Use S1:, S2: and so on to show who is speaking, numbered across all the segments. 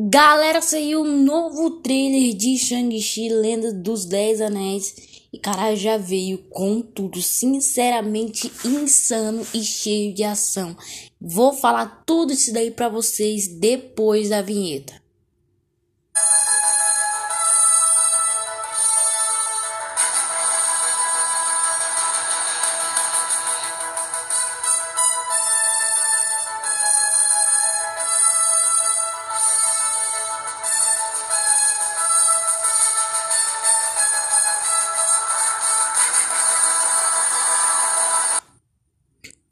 S1: Galera, saiu um novo trailer de Shang-Chi, Lenda dos Dez Anéis. E cara, já veio com tudo, sinceramente insano e cheio de ação. Vou falar tudo isso daí pra vocês depois da vinheta.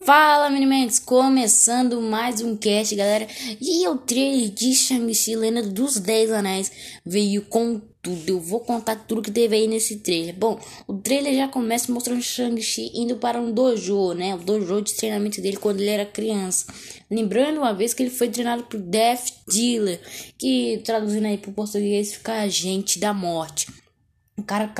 S1: Fala, Minimentes! Começando mais um cast, galera. E o trailer de Shang-Chi, Lenda dos Dez Anéis, veio com tudo. Eu vou contar tudo que teve aí nesse trailer. Bom, o trailer já começa mostrando Shang-Chi indo para um dojo, né? O dojo de treinamento dele quando ele era criança. Lembrando uma vez que ele foi treinado por Death Dealer, que traduzindo aí para o português fica agente da morte. O cara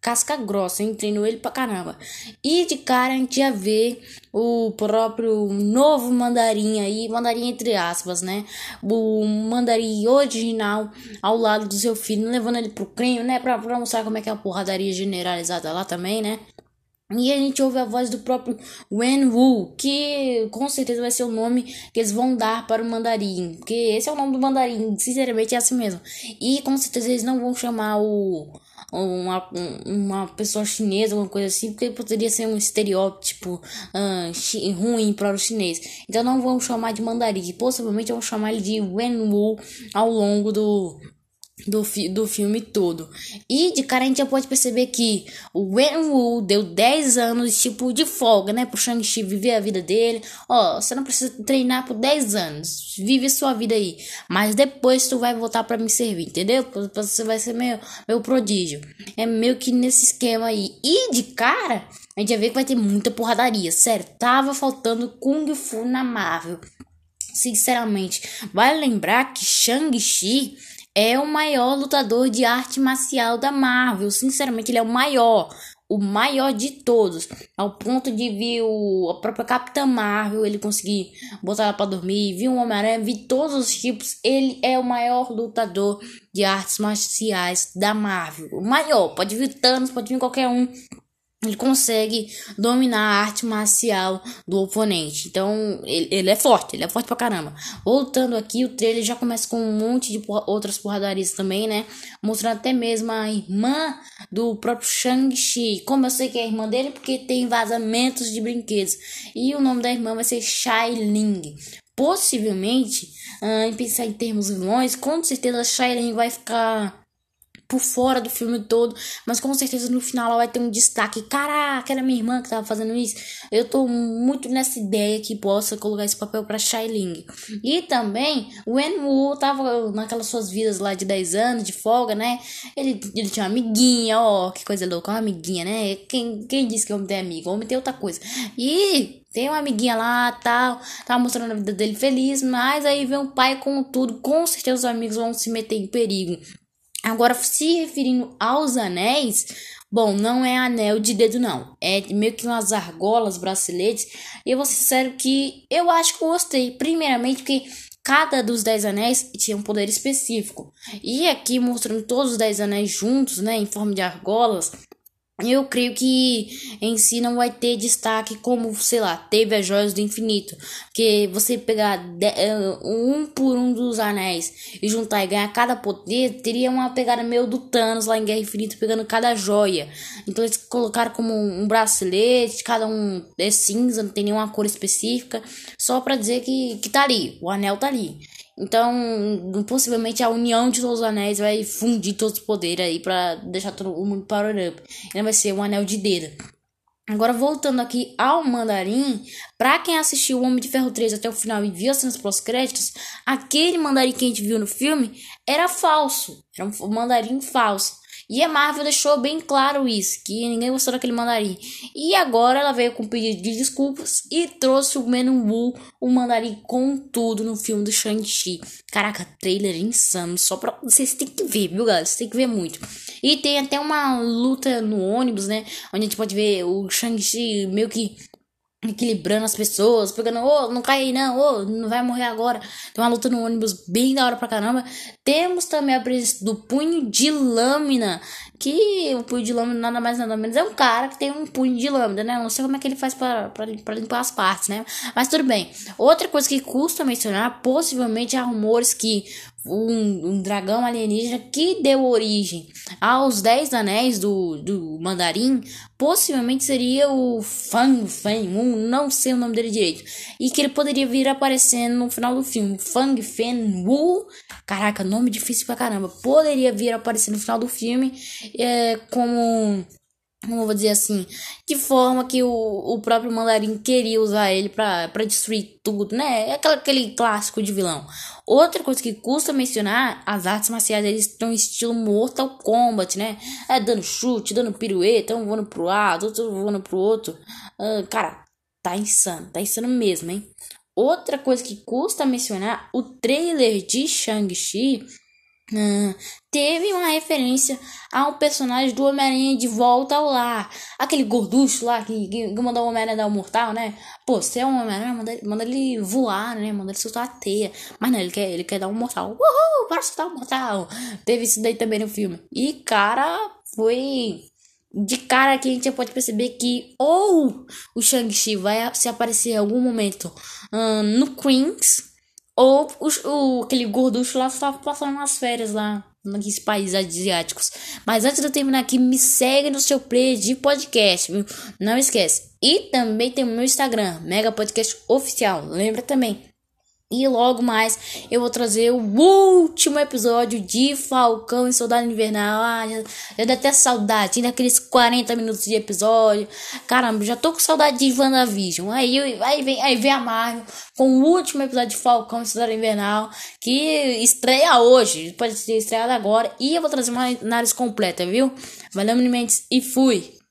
S1: casca grossa, hein? Treinou ele pra caramba. E de cara a gente já vê o próprio novo mandarim aí, mandarim entre aspas, né? O mandarim original ao lado do seu filho, levando ele pro crime, né? Pra, pra mostrar como é que é a porradaria generalizada lá também, né? E a gente ouve a voz do próprio Wen Wu, que com certeza vai ser o nome que eles vão dar para o mandarim. Porque esse é o nome do mandarim, sinceramente é assim mesmo. E com certeza eles não vão chamar o uma, uma pessoa chinesa, alguma coisa assim, porque poderia ser um estereótipo uh, ruim para o chinês. Então não vão chamar de mandarim, possivelmente vão chamar ele de Wenwu ao longo do, do, fi do filme todo. E de cara a gente já pode perceber que o Wenwu deu 10 anos tipo de folga, né? Pro Shang-Chi viver a vida dele. Ó, você não precisa treinar por 10 anos. Vive sua vida aí. Mas depois tu vai voltar para me servir, entendeu? Você vai ser meu, meu prodígio. É meio que nesse esquema aí. E de cara, a gente já vê que vai ter muita porradaria. Sério, tava faltando Kung Fu na Marvel. Sinceramente, vale lembrar que Shang-Chi é o maior lutador de arte marcial da Marvel. Sinceramente, ele é o maior. O maior de todos. Ao ponto de vir o, a própria Capitã Marvel, ele conseguir botar ela pra dormir. Vir o Homem-Aranha, vir todos os tipos. Ele é o maior lutador de artes marciais da Marvel. O maior. Pode vir Thanos, pode vir qualquer um ele consegue dominar a arte marcial do oponente. Então, ele, ele, é forte, ele é forte pra caramba. Voltando aqui, o trailer já começa com um monte de porra, outras porradarias também, né? Mostrando até mesmo a irmã do próprio Shang-Chi. Como eu sei que é a irmã dele, porque tem vazamentos de brinquedos. E o nome da irmã vai ser Shai Ling. Possivelmente, uh, em pensar em termos vilões, com certeza Shai Ling vai ficar por fora do filme todo, mas com certeza no final ela vai ter um destaque. Caraca, era minha irmã que tava fazendo isso. Eu tô muito nessa ideia que possa colocar esse papel para Ling. E também o Wu tava naquelas suas vidas lá de 10 anos de folga, né? Ele, ele tinha uma amiguinha, ó, que coisa louca, uma amiguinha, né? Quem, quem disse que homem tem amigo? Homem tem outra coisa. E tem uma amiguinha lá, tal, tava mostrando a vida dele feliz, mas aí vem o pai com tudo, com certeza os amigos vão se meter em perigo. Agora, se referindo aos anéis, bom, não é anel de dedo, não. É meio que umas argolas, braceletes. E eu vou ser sincero que eu acho que eu gostei. Primeiramente, porque cada dos dez anéis tinha um poder específico. E aqui mostrando todos os dez anéis juntos, né, em forma de argolas, eu creio que em si não vai ter destaque como, sei lá, teve as joias do infinito. Porque você pegar de, uh, um por um dos anéis e juntar e ganhar cada poder, teria uma pegada meio do Thanos lá em Guerra Infinita, pegando cada joia. Então eles colocaram como um bracelete, cada um é cinza, não tem nenhuma cor específica, só para dizer que, que tá ali, o anel tá ali. Então, possivelmente a união de todos os anéis vai fundir todos os poderes aí para deixar todo mundo power up. Ele vai ser um anel de dedo. Agora, voltando aqui ao Mandarim, para quem assistiu o Homem de Ferro 3 até o final e viu as cenas pós-créditos, aquele Mandarim que a gente viu no filme era falso. Era um Mandarim falso. E a Marvel deixou bem claro isso, que ninguém gostou daquele mandarim. E agora ela veio com pedido de desculpas e trouxe o Menon Wu, o mandarim com tudo no filme do Shang-Chi. Caraca, trailer insano, só pra... Vocês têm que ver, viu, galera? Vocês têm que ver muito. E tem até uma luta no ônibus, né? Onde a gente pode ver o Shang-Chi meio que equilibrando as pessoas, pegando, ô, oh, não cai aí não, ô, oh, não vai morrer agora. Tem uma luta no ônibus bem da hora pra caramba. Temos também a presença do punho de lâmina, que o punho de lâmina nada mais nada menos é um cara que tem um punho de lâmina, né? Não sei como é que ele faz pra, limpar as partes, né? Mas tudo bem. Outra coisa que custa mencionar, possivelmente há rumores que um, um, dragão alienígena que deu origem aos Dez Anéis do, do Mandarim, possivelmente seria o Fang Feng, um, não sei o nome dele direito, e que ele poderia vir aparecendo no final do filme. Fang Fen Wu, caraca, nome difícil pra caramba, poderia vir aparecer no final do filme é, como como vou dizer assim, de forma que o, o próprio Mandarim queria usar ele para destruir tudo, né? É aquele, aquele clássico de vilão. Outra coisa que custa mencionar, as artes marciais eles estão estilo Mortal Kombat, né? É dando chute, dando pirueta, um voando pro lado, outro voando pro outro. Uh, cara, tá insano, tá insano mesmo, hein? Outra coisa que custa mencionar, o trailer de Shang-Chi Uh, teve uma referência a um personagem do Homem-Aranha de volta ao lar. Aquele gorducho lá que, que mandou o Homem-Aranha dar o mortal, né? Pô, se é um Homem-Aranha, manda, manda ele voar, né? Manda ele soltar a teia. Mas não, ele quer, ele quer dar um mortal. Uhul, para soltar um mortal. Teve isso daí também no filme. E, cara, foi. De cara que a gente já pode perceber que ou o Shang-Chi vai se aparecer em algum momento uh, no Queens ou o, o, aquele gorducho lá estava passando umas férias lá naqueles países asiáticos. Mas antes de eu terminar aqui, me segue no seu play de podcast, viu? Não esquece. E também tem o meu Instagram, Mega Podcast Oficial. Lembra também. E logo mais eu vou trazer o último episódio de Falcão e Soldado Invernal. Ah, já, já deu até saudade. Tinha aqueles 40 minutos de episódio. Caramba, já tô com saudade de WandaVision. Aí, aí, vem, aí vem a Marvel com o último episódio de Falcão e Soldado Invernal. Que estreia hoje. Pode ser estreado agora. E eu vou trazer uma análise completa, viu? Valeu, Mendes. E fui.